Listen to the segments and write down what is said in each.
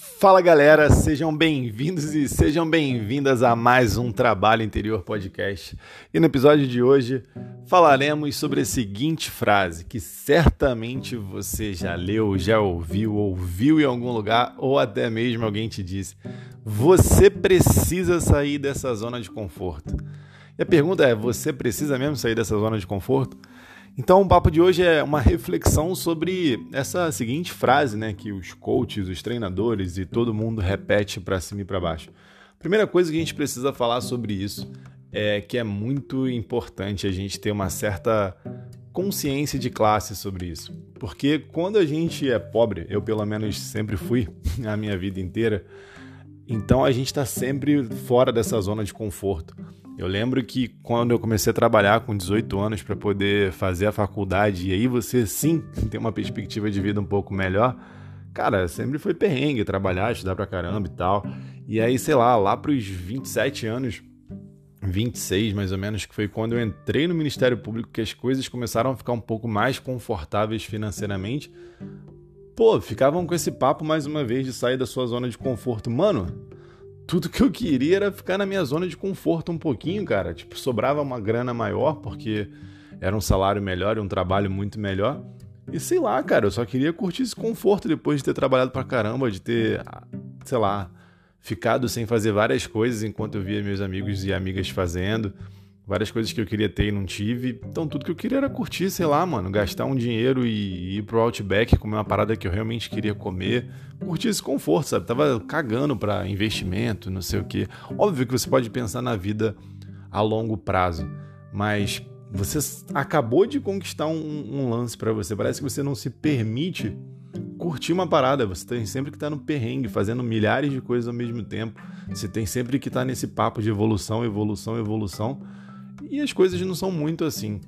Fala galera, sejam bem-vindos e sejam bem-vindas a mais um Trabalho Interior Podcast. E no episódio de hoje falaremos sobre a seguinte frase que certamente você já leu, já ouviu, ouviu em algum lugar ou até mesmo alguém te disse: você precisa sair dessa zona de conforto. E a pergunta é: você precisa mesmo sair dessa zona de conforto? Então, o papo de hoje é uma reflexão sobre essa seguinte frase, né, que os coaches, os treinadores e todo mundo repete para cima e para baixo. Primeira coisa que a gente precisa falar sobre isso é que é muito importante a gente ter uma certa consciência de classe sobre isso. Porque quando a gente é pobre, eu pelo menos sempre fui a minha vida inteira, então a gente está sempre fora dessa zona de conforto. Eu lembro que quando eu comecei a trabalhar com 18 anos para poder fazer a faculdade e aí você sim tem uma perspectiva de vida um pouco melhor, cara, sempre foi perrengue trabalhar, estudar pra caramba e tal. E aí, sei lá, lá pros 27 anos, 26 mais ou menos, que foi quando eu entrei no Ministério Público que as coisas começaram a ficar um pouco mais confortáveis financeiramente. Pô, ficavam com esse papo mais uma vez de sair da sua zona de conforto. Mano, tudo que eu queria era ficar na minha zona de conforto um pouquinho, cara. Tipo, sobrava uma grana maior porque era um salário melhor e um trabalho muito melhor. E sei lá, cara, eu só queria curtir esse conforto depois de ter trabalhado pra caramba, de ter, sei lá, ficado sem fazer várias coisas enquanto eu via meus amigos e amigas fazendo várias coisas que eu queria ter e não tive. Então tudo que eu queria era curtir, sei lá, mano, gastar um dinheiro e ir pro Outback comer uma parada que eu realmente queria comer, curtir esse conforto, sabe? Tava cagando para investimento, não sei o quê. Óbvio que você pode pensar na vida a longo prazo, mas você acabou de conquistar um, um lance para você. Parece que você não se permite curtir uma parada. Você tem sempre que estar tá no perrengue, fazendo milhares de coisas ao mesmo tempo. Você tem sempre que estar tá nesse papo de evolução, evolução, evolução e as coisas não são muito assim.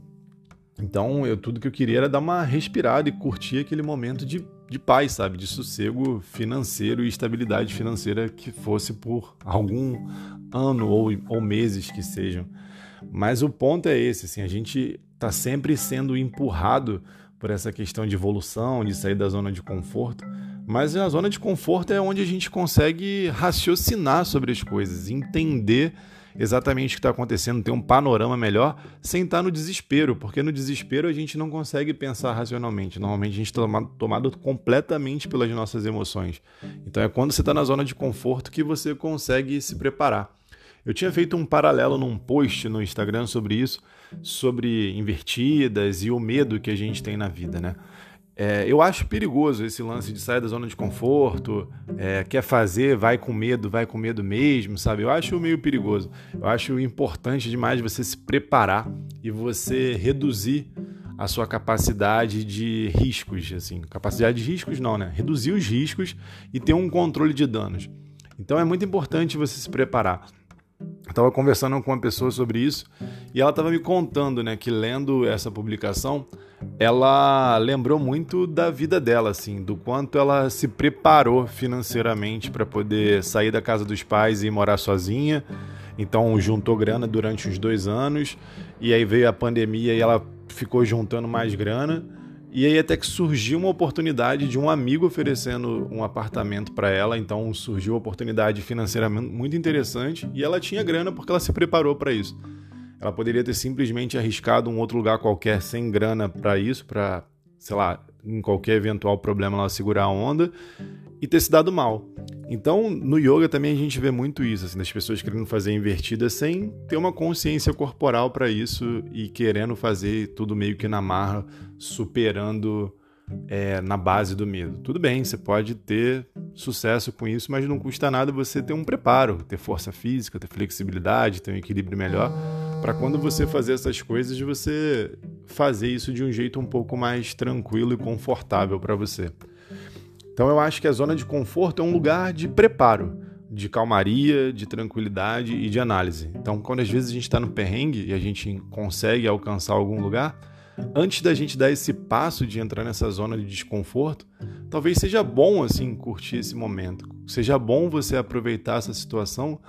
Então, eu tudo que eu queria era dar uma respirada e curtir aquele momento de, de paz, sabe? De sossego financeiro e estabilidade financeira que fosse por algum ano ou, ou meses que sejam. Mas o ponto é esse, assim, a gente está sempre sendo empurrado por essa questão de evolução, de sair da zona de conforto. Mas a zona de conforto é onde a gente consegue raciocinar sobre as coisas, entender exatamente o que está acontecendo, ter um panorama melhor, sem estar no desespero, porque no desespero a gente não consegue pensar racionalmente. Normalmente a gente está tomado completamente pelas nossas emoções. Então é quando você está na zona de conforto que você consegue se preparar. Eu tinha feito um paralelo num post no Instagram sobre isso, sobre invertidas e o medo que a gente tem na vida, né? É, eu acho perigoso esse lance de sair da zona de conforto, é, quer fazer, vai com medo, vai com medo mesmo, sabe? Eu acho meio perigoso. Eu acho importante demais você se preparar e você reduzir a sua capacidade de riscos, assim, capacidade de riscos não, né? Reduzir os riscos e ter um controle de danos. Então é muito importante você se preparar. Estava conversando com uma pessoa sobre isso e ela estava me contando, né, que lendo essa publicação, ela lembrou muito da vida dela, assim, do quanto ela se preparou financeiramente para poder sair da casa dos pais e morar sozinha. Então juntou grana durante uns dois anos e aí veio a pandemia e ela ficou juntando mais grana. E aí até que surgiu uma oportunidade de um amigo oferecendo um apartamento para ela, então surgiu uma oportunidade financeira muito interessante e ela tinha grana porque ela se preparou para isso. Ela poderia ter simplesmente arriscado um outro lugar qualquer sem grana para isso, para, sei lá, em qualquer eventual problema ela segurar a onda e ter se dado mal. Então, no yoga também a gente vê muito isso, assim, das pessoas querendo fazer invertida sem ter uma consciência corporal para isso e querendo fazer tudo meio que na marra, superando é, na base do medo. Tudo bem, você pode ter sucesso com isso, mas não custa nada você ter um preparo, ter força física, ter flexibilidade, ter um equilíbrio melhor para quando você fazer essas coisas, você fazer isso de um jeito um pouco mais tranquilo e confortável para você. Então eu acho que a zona de conforto é um lugar de preparo, de calmaria, de tranquilidade e de análise. Então, quando às vezes a gente está no perrengue e a gente consegue alcançar algum lugar, antes da gente dar esse passo de entrar nessa zona de desconforto, talvez seja bom assim curtir esse momento. Seja bom você aproveitar essa situação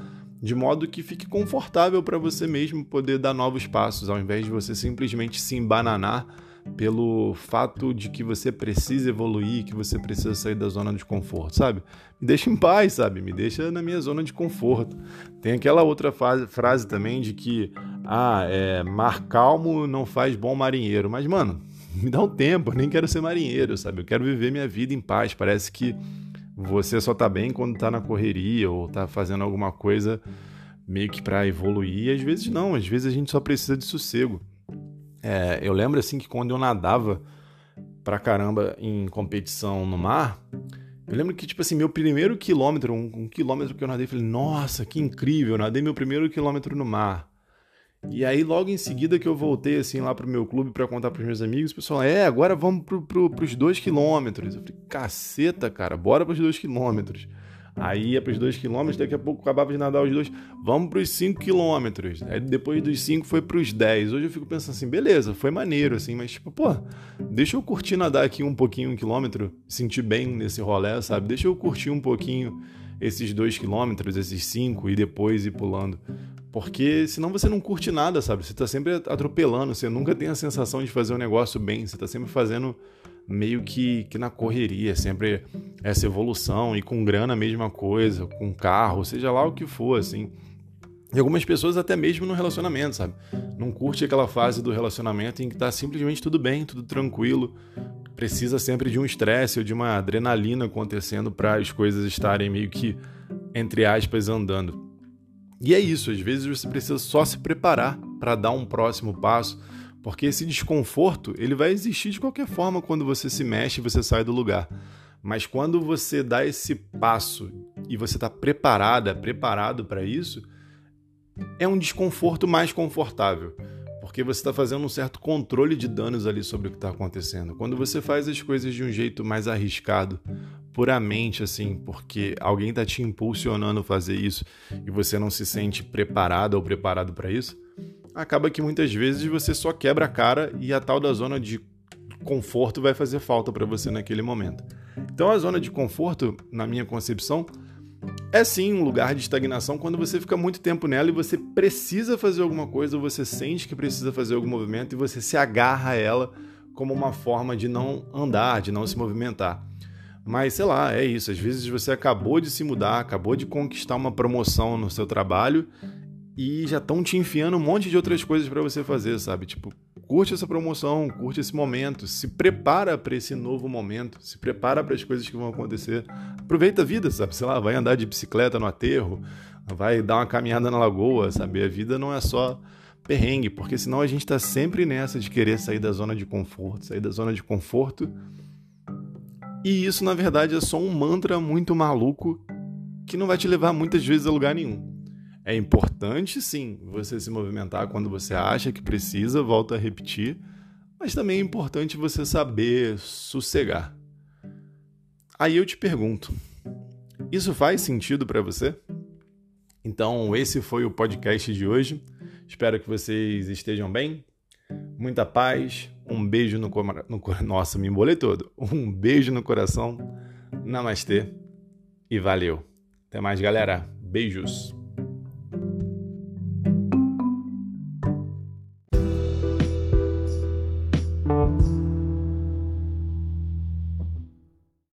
de modo que fique confortável para você mesmo poder dar novos passos, ao invés de você simplesmente se embananar pelo fato de que você precisa evoluir, que você precisa sair da zona de conforto, sabe? Me deixa em paz, sabe? Me deixa na minha zona de conforto. Tem aquela outra frase, frase também de que, ah, é, mar calmo não faz bom marinheiro. Mas, mano, me dá um tempo, eu nem quero ser marinheiro, sabe? Eu quero viver minha vida em paz. Parece que você só tá bem quando tá na correria ou tá fazendo alguma coisa meio que para evoluir. E às vezes não, às vezes a gente só precisa de sossego. É, eu lembro assim que quando eu nadava pra caramba em competição no mar, eu lembro que, tipo assim, meu primeiro quilômetro, um, um quilômetro que eu nadei, eu falei, nossa, que incrível, eu nadei meu primeiro quilômetro no mar. E aí, logo em seguida que eu voltei, assim, lá pro meu clube para contar pros meus amigos, o pessoal, é, agora vamos pro, pro, pros dois quilômetros. Eu falei, caceta, cara, bora pros dois quilômetros. Aí ia para os 2 km, daqui a pouco acabava de nadar os dois. Vamos para os 5 km. Aí depois dos 5 foi para os 10. Hoje eu fico pensando assim, beleza, foi maneiro, assim, mas tipo, pô, deixa eu curtir nadar aqui um pouquinho, um quilômetro, sentir bem nesse rolê, sabe? Deixa eu curtir um pouquinho esses 2 quilômetros, esses 5 e depois ir pulando. Porque senão você não curte nada, sabe? Você tá sempre atropelando, você nunca tem a sensação de fazer um negócio bem, você tá sempre fazendo meio que, que na correria, sempre essa evolução, e com grana a mesma coisa, com carro, seja lá o que for, assim. E algumas pessoas até mesmo no relacionamento, sabe? Não curte aquela fase do relacionamento em que tá simplesmente tudo bem, tudo tranquilo. Precisa sempre de um estresse ou de uma adrenalina acontecendo para as coisas estarem meio que, entre aspas, andando. E é isso, às vezes você precisa só se preparar para dar um próximo passo, porque esse desconforto, ele vai existir de qualquer forma quando você se mexe e você sai do lugar. Mas quando você dá esse passo e você está preparada, preparado para isso, é um desconforto mais confortável, porque você está fazendo um certo controle de danos ali sobre o que está acontecendo. Quando você faz as coisas de um jeito mais arriscado, puramente assim, porque alguém está te impulsionando a fazer isso e você não se sente preparado ou preparado para isso, acaba que muitas vezes você só quebra a cara e a tal da zona de conforto vai fazer falta para você naquele momento. Então a zona de conforto, na minha concepção, é sim um lugar de estagnação quando você fica muito tempo nela e você precisa fazer alguma coisa, você sente que precisa fazer algum movimento e você se agarra a ela como uma forma de não andar, de não se movimentar. Mas sei lá, é isso. Às vezes você acabou de se mudar, acabou de conquistar uma promoção no seu trabalho e já estão te enfiando um monte de outras coisas para você fazer, sabe? Tipo, curte essa promoção, curte esse momento, se prepara para esse novo momento, se prepara para as coisas que vão acontecer. Aproveita a vida, sabe? Sei lá, vai andar de bicicleta no aterro, vai dar uma caminhada na lagoa, sabe? A vida não é só perrengue, porque senão a gente está sempre nessa de querer sair da zona de conforto, sair da zona de conforto. E isso, na verdade, é só um mantra muito maluco que não vai te levar muitas vezes a lugar nenhum. É importante, sim, você se movimentar quando você acha que precisa, volto a repetir, mas também é importante você saber sossegar. Aí eu te pergunto: isso faz sentido para você? Então, esse foi o podcast de hoje. Espero que vocês estejam bem. Muita paz. Um beijo no, no Nossa, me embolei todo. Um beijo no coração. Namastê. E valeu. Até mais, galera. Beijos.